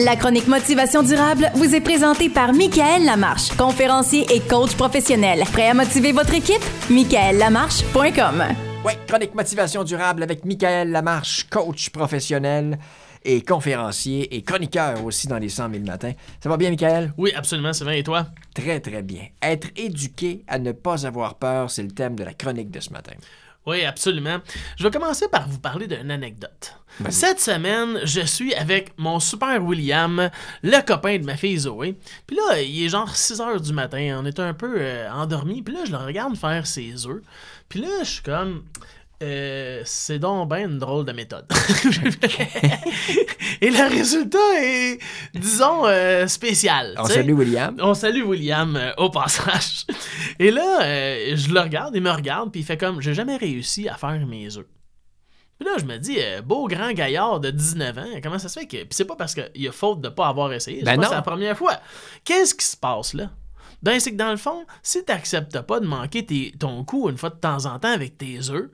La chronique Motivation durable vous est présentée par Michael Lamarche, conférencier et coach professionnel. Prêt à motiver votre équipe? michaellamarche.com Oui, chronique motivation durable avec Michael Lamarche, coach professionnel et conférencier et chroniqueur aussi dans les 100 000 matins. Ça va bien, Michael? Oui, absolument, c'est vrai. Et toi? Très, très bien. Être éduqué à ne pas avoir peur, c'est le thème de la chronique de ce matin. Oui, absolument. Je vais commencer par vous parler d'une anecdote. Cette semaine, je suis avec mon super William, le copain de ma fille Zoé. Puis là, il est genre 6 heures du matin. On est un peu euh, endormis. Puis là, je le regarde faire ses œufs. Puis là, je suis comme. Euh, c'est donc bien une drôle de méthode. Et le résultat est, disons, euh, spécial. On t'sais. salue William. On salue William euh, au passage. Et là, je le regarde, il me regarde, puis il fait comme J'ai jamais réussi à faire mes œufs. Puis là, je me dis, euh, beau grand gaillard de 19 ans, comment ça se fait que. Puis c'est pas parce qu'il a faute de pas avoir essayé, c'est Ben non. sa première fois. Qu'est-ce qui se passe là? Ben, c'est que dans le fond, si t'acceptes pas de manquer tes- ton coup une fois de temps en temps avec tes œufs,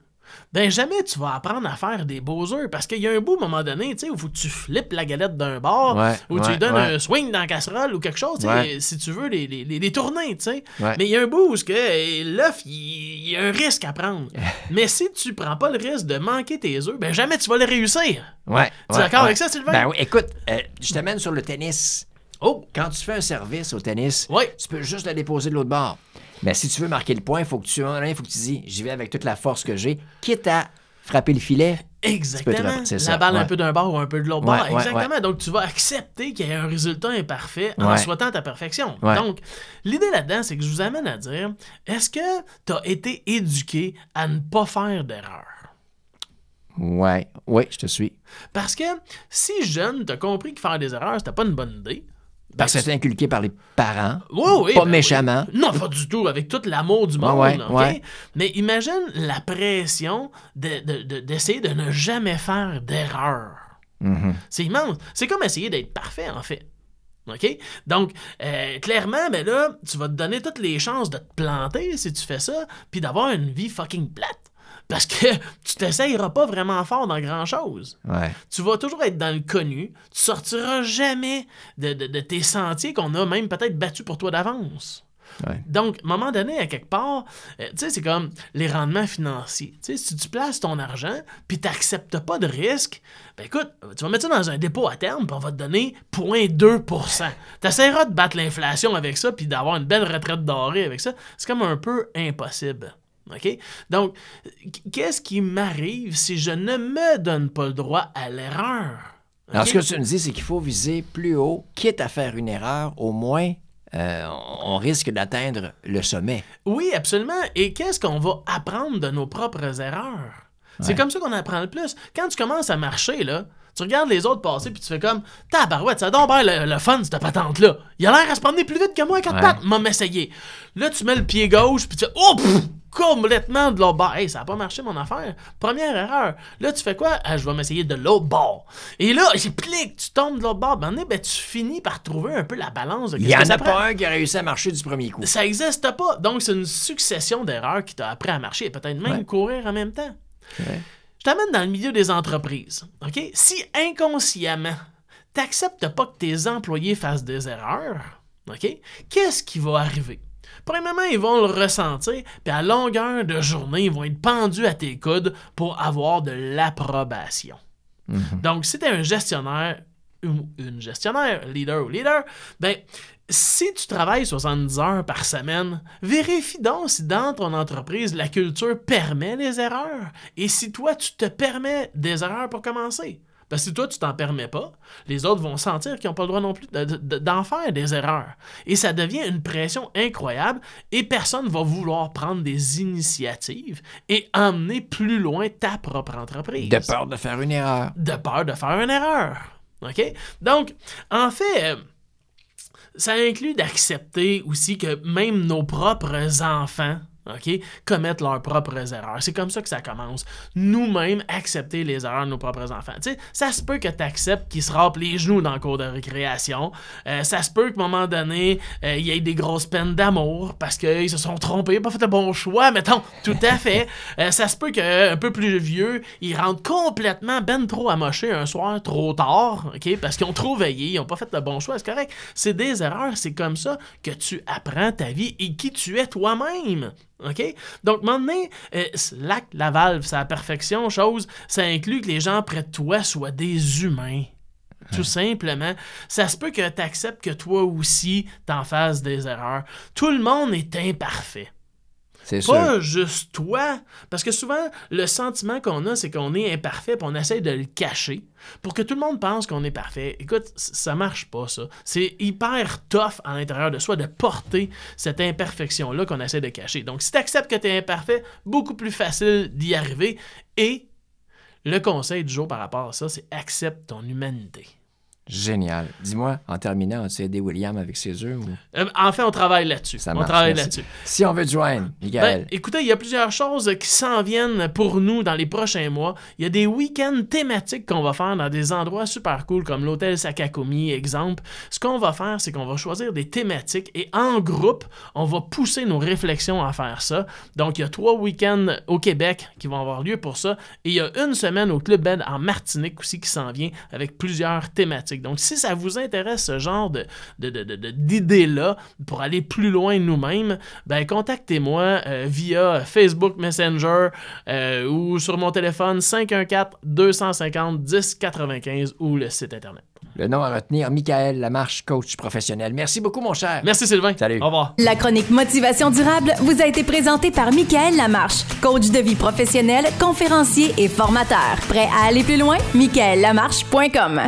ben jamais tu vas apprendre à faire des beaux œufs parce qu'il y a un bout, à un moment donné, tu sais, où tu flippes la galette d'un bord, Ouais, où tu ouais, lui donnes ouais. un swing dans la casserole ou quelque chose, tu si tu veux, les, les, les- les tourner, tu sais. Ouais. Mais il y a un bout où ce que, l'œuf, il y a un risque à prendre. Mais si tu prends pas le risque de manquer tes œufs, ben jamais tu vas les réussir. Ouais. Tu es d'accord avec ça, Sylvain? Ben oui, écoute, euh, je t'amène sur le tennis. Oh! Quand tu fais un service au tennis, Ouais. tu peux juste le déposer de l'autre bord. Mais si tu veux marquer le point, il faut que tu il faut que tu dis j'y vais avec toute la force que j'ai, quitte à frapper le filet. Exactement. te- La ça, balle un peu d'un bord ou un peu de l'autre Ouais, bord. ouais, Exactement. Donc, tu vas accepter qu'il y ait un résultat imparfait en souhaitant ta perfection. Donc, l'idée là-dedans, c'est que je vous amène à dire est-ce que tu as été éduqué à ne pas faire d'erreur? Ouais, ouais, je te suis. Parce que si jeune, tu as compris que faire des erreurs, c'était pas une bonne idée. Parce que c'est inculqué par les parents. Oui, oui. Pas ben méchamment. oui. Non, pas du tout, avec tout l'amour du monde. Ouais, OK? ouais. Mais imagine la pression de- de- de- d'essayer de, ne jamais faire d'erreur. Mhm. C'est immense. C'est comme essayer d'être parfait, en fait. OK? Donc, euh, clairement, ben là, tu vas te donner toutes les chances de te planter si tu fais ça, puis d'avoir une vie fucking plate. Parce que tu t'essayeras pas vraiment fort dans grand-chose. Ouais. Tu vas toujours être dans le connu. Tu sortiras jamais de, de- de tes sentiers qu'on a même peut-être battus pour toi d'avance. Ouais. Donc, à un moment donné, à quelque part, euh, tu sais, c'est comme les rendements financiers. Tu sais, si tu places ton argent, puis tu n'acceptes pas de risque, ben écoute, tu vas mettre ça dans un dépôt à terme, puis on va te donner 0.2% Tu essaieras de battre l'inflation avec ça, puis d'avoir une belle retraite dorée avec ça. C'est comme un peu impossible. OK? Donc, qu'est-ce qui m'arrive si je ne me donne pas le droit à l'erreur? Alors, ce que tu me dis, c'est qu'il faut viser plus haut, quitte à faire une erreur, au moins, euh, on risque d'atteindre le sommet. Oui, absolument. Et qu'est-ce qu'on va apprendre de nos propres erreurs? C'est comme ça qu'on apprend le plus. Quand tu commences à marcher, là, tu regardes les autres passer puis tu fais comme Tabarouette, ça bien le, le fun, cette patente-là. Il a l'air à se promener plus vite que moi à quatre Ouais. pattes. M'a m'essayer. Là, tu mets le pied gauche puis tu fais Oh, pff, complètement de l'autre bord. Hey, ça n'a pas marché mon affaire. Première erreur. Là, tu fais quoi? Ah, je vais m'essayer de l'autre bord. Et là, j'ai plique, tu tombes de l'autre bord. Ben, ben, tu finis par trouver un peu la balance de Il n'y en a prend. pas un qui a réussi à marcher du premier coup. Ça n'existe pas. Donc, c'est une succession d'erreurs qui t'a appris à marcher et peut-être même Ouais. courir en même temps. Ouais. Je t'amène dans le milieu des entreprises. OK? Si inconsciemment, t'acceptes pas que tes employés fassent des erreurs, OK? Qu'est-ce qui va arriver? Premièrement, ils vont le ressentir, puis à longueur de journée, ils vont être pendus à tes coudes pour avoir de l'approbation. Donc, si tu es un gestionnaire ou une gestionnaire, leader ou leader, ben, si tu travailles 70 heures par semaine, vérifie donc si dans ton entreprise, la culture permet les erreurs et si toi, tu te permets des erreurs pour commencer. Parce que si toi, tu t'en permets pas, les autres vont sentir qu'ils n'ont pas le droit non plus de- de- d'en faire des erreurs. Et ça devient une pression incroyable et personne va vouloir prendre des initiatives et emmener plus loin ta propre entreprise De peur de faire une erreur. de peur de faire une erreur. OK? Donc, en fait, ça inclut d'accepter aussi que même nos propres enfants, OK, commettent leurs propres erreurs. C'est comme ça que ça commence. Nous-mêmes, accepter les erreurs de nos propres enfants. Ça se peut que tu acceptes qu'ils se râpent les genoux dans le cours de récréation. Euh, ça se peut qu'à un moment donné, euh, il y ait des grosses peines d'amour parce qu'ils se sont trompés, pas fait de bon choix, mettons. Tout à fait. Euh, ça se peut qu'un peu plus vieux, ils rentrent complètement ben trop amochés un soir trop tard, OK, parce qu'ils ont trop veillé, ils n'ont pas fait de bon choix. C'est correct. C'est des erreurs. C'est comme ça que tu apprends ta vie et qui tu es toi-même. OK? Donc, maintenant, euh, lac, la valve, sa perfection, chose, ça inclut que les gens près de toi soient des humains. Tout simplement. Ça se peut que tu acceptes que toi aussi t'en fasses des erreurs. Tout le monde est imparfait. C'est Pas sûr. juste toi. Parce que souvent, le sentiment qu'on a, c'est qu'on est imparfait puis on essaie de le cacher pour que tout le monde pense qu'on est parfait. Écoute, ça marche pas, ça. C'est hyper tough à l'intérieur de soi de porter cette imperfection-là qu'on essaie de cacher. Donc, si tu acceptes que tu es imparfait, beaucoup plus facile d'y arriver. Et le conseil du jour par rapport à ça, c'est accepte ton humanité. Génial. Dis-moi, en terminant, as-tu aidé William avec ses œufs? Ou... Euh, en fait, on travaille là-dessus. Ça on travaille là-dessus. Si on veut te joindre, Michael. Ben, écoutez, il y a plusieurs choses qui s'en viennent pour nous dans les prochains mois. Il y a des week-ends thématiques qu'on va faire dans des endroits super cool comme l'hôtel Sakakomi, exemple. Ce qu'on va faire, c'est qu'on va choisir des thématiques et en groupe, on va pousser nos réflexions à faire ça. Donc, il y a trois week-ends au Québec qui vont avoir lieu pour ça. Et il y a une semaine au Club Bed en Martinique aussi qui s'en vient avec plusieurs thématiques. Donc, si ça vous intéresse ce genre de, de- de- de- de- d'idées-là pour aller plus loin nous-mêmes, ben contactez-moi euh, via Facebook Messenger euh, ou sur mon téléphone 514-250-1095 ou le site internet. Le nom à retenir, Michael Lamarche, coach professionnel. Merci beaucoup, mon cher. Merci Sylvain. Salut. Au revoir. La chronique Motivation durable vous a été présentée par Michael Lamarche, coach de vie professionnel, conférencier et formateur. Prêt à aller plus loin? michaellamarche.com